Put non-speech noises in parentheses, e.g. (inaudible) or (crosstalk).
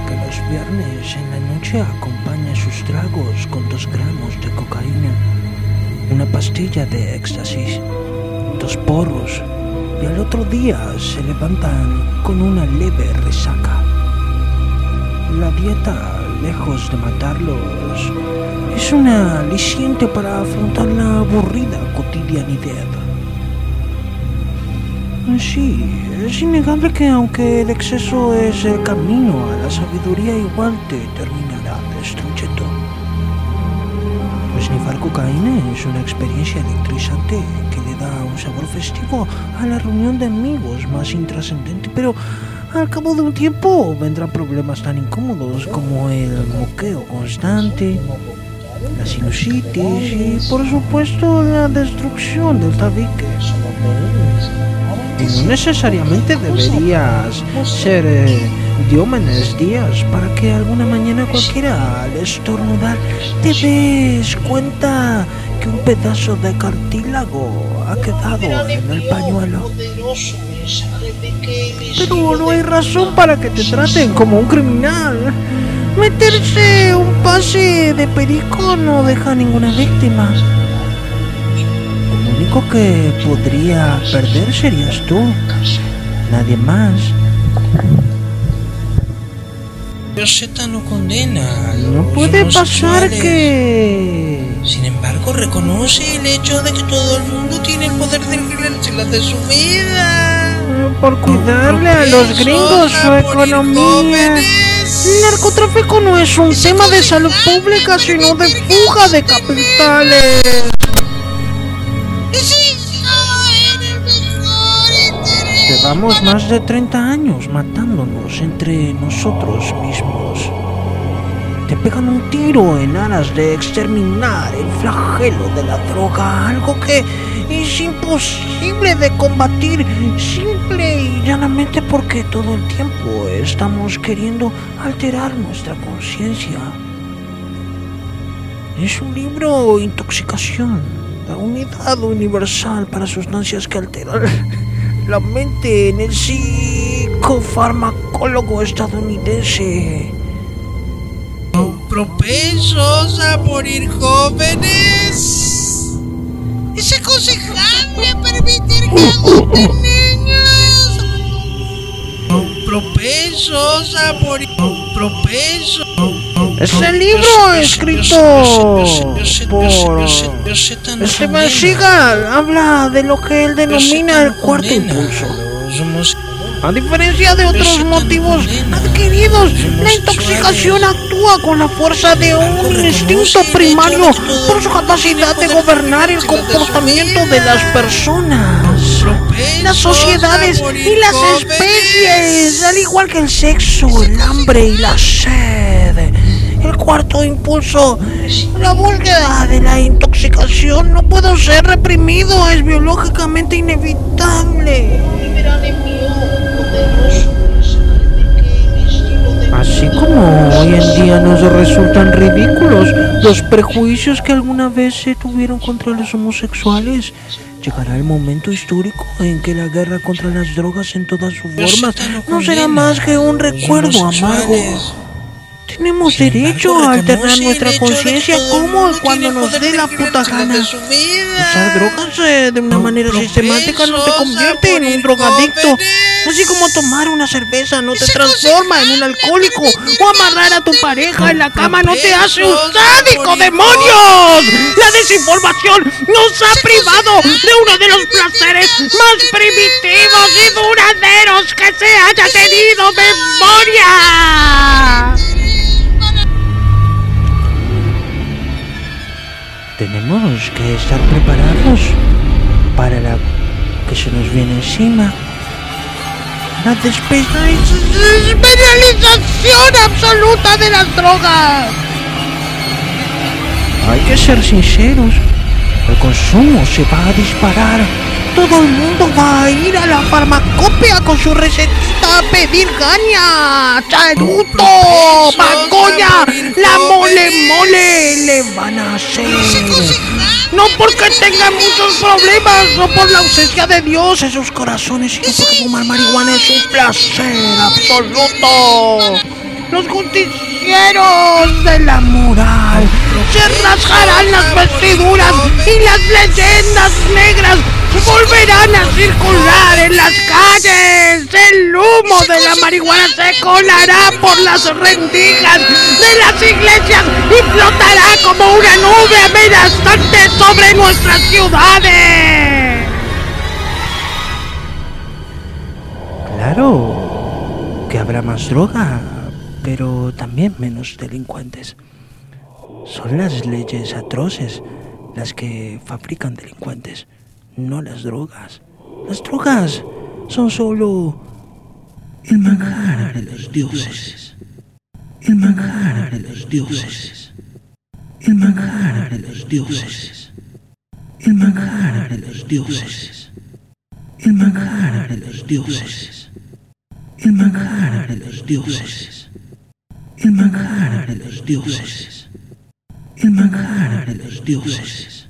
que los viernes en la noche acompaña sus tragos con dos gramos de cocaína, una pastilla de éxtasis, dos porros y al otro día se levantan con una leve resaca. La dieta, lejos de matarlos, es una aliciente para afrontar la aburrida cotidianidad. Sí, es innegable que aunque el exceso es el camino a la sabiduría, igual te terminará destruyendo. Esnifar cocaína es una experiencia electrizante que le da un sabor festivo a la reunión de amigos más intrascendente, pero al cabo de un tiempo vendrán problemas tan incómodos como el moqueo constante, la sinusitis y por supuesto la destrucción del tabique. Y no necesariamente deberías ser eh, Diómenes Díaz para que alguna mañana cualquiera al estornudar te des cuenta que un pedazo de cartílago ha quedado en el pañuelo. Pero no hay razón para que te traten como un criminal. Meterse un pase de perico no deja ninguna víctima. Único que podría perder serías tú. Nadie más. Pero Z no condena. No puede pasar que... Sin embargo, reconoce el hecho de que todo el mundo tiene el poder de la de su vida. Por cuidarle a los gringos su economía. El narcotráfico no es un tema de salud pública, sino de fuga de capitales. Llevamos más de 30 años matándonos entre nosotros mismos. Te pegan un tiro en aras de exterminar el flagelo de la droga, algo que es imposible de combatir simple y llanamente porque todo el tiempo estamos queriendo alterar nuestra conciencia. Es un libro Intoxicación, la unidad universal para sustancias que alteran (laughs) la mente en el psicofarmacólogo estadounidense. Propensos a morir jóvenes. Es aconsejable permitir que adopten niños. Propensos a morir. Propensos. Es el libro escrito por Steven Seagal. Habla de lo que él denomina el cuarto impulso. A diferencia de otros motivos adquiridos, la intoxicación actúa con la fuerza de un instinto primario por su capacidad de gobernar el comportamiento de las personas, las sociedades y las especies, al igual que el sexo, el hambre y la sed. El cuarto impulso, la búsqueda de la intoxicación no puede ser reprimido, es biológicamente inevitable. Así como hoy en día nos resultan ridículos los prejuicios que alguna vez se tuvieron contra los homosexuales, llegará el momento histórico en que la guerra contra las drogas en todas sus formas no será más que un recuerdo amargo. Tenemos derecho a alternar nuestra conciencia como cuando nos dé la puta gana. Usar drogas eh, de una manera sistemática no te convierte en un drogadicto. Así como tomar una cerveza no te transforma en un alcohólico o amarrar a tu pareja en la cama no te hace un sádico, demonios. La desinformación nos ha privado de uno de los placeres más primitivos y duraderos que se haya tenido memoria. Tenemos que estar preparados para la que se nos viene encima. La despe- despenalización absoluta de las drogas. Hay que ser sinceros. El consumo se va a disparar. Todo el mundo va a ir a la farmacopea con su receta a pedir gaña, charuto, macoña, la mole le van a hacer. No porque tengan muchos problemas, no por la ausencia de Dios en sus corazones, sino porque fumar marihuana es un placer absoluto. los justicieros de la moral se rasgarán las vestiduras y las leyendas negras volverán a circular en las calles. El humo de la marihuana se colará por las rendijas de las iglesias y flotará como una nube amenazante sobre nuestras ciudades. Claro que habrá más droga, pero también menos delincuentes. Son las leyes atroces las que fabrican delincuentes no las drogas. Las drogas son solo el manjar de los dioses. El manjar de los dioses. El manjar de los dioses. El manjar de los dioses. El manjar de los dioses. El manjar de los dioses. El manjar de los dioses. El manjar de los dioses.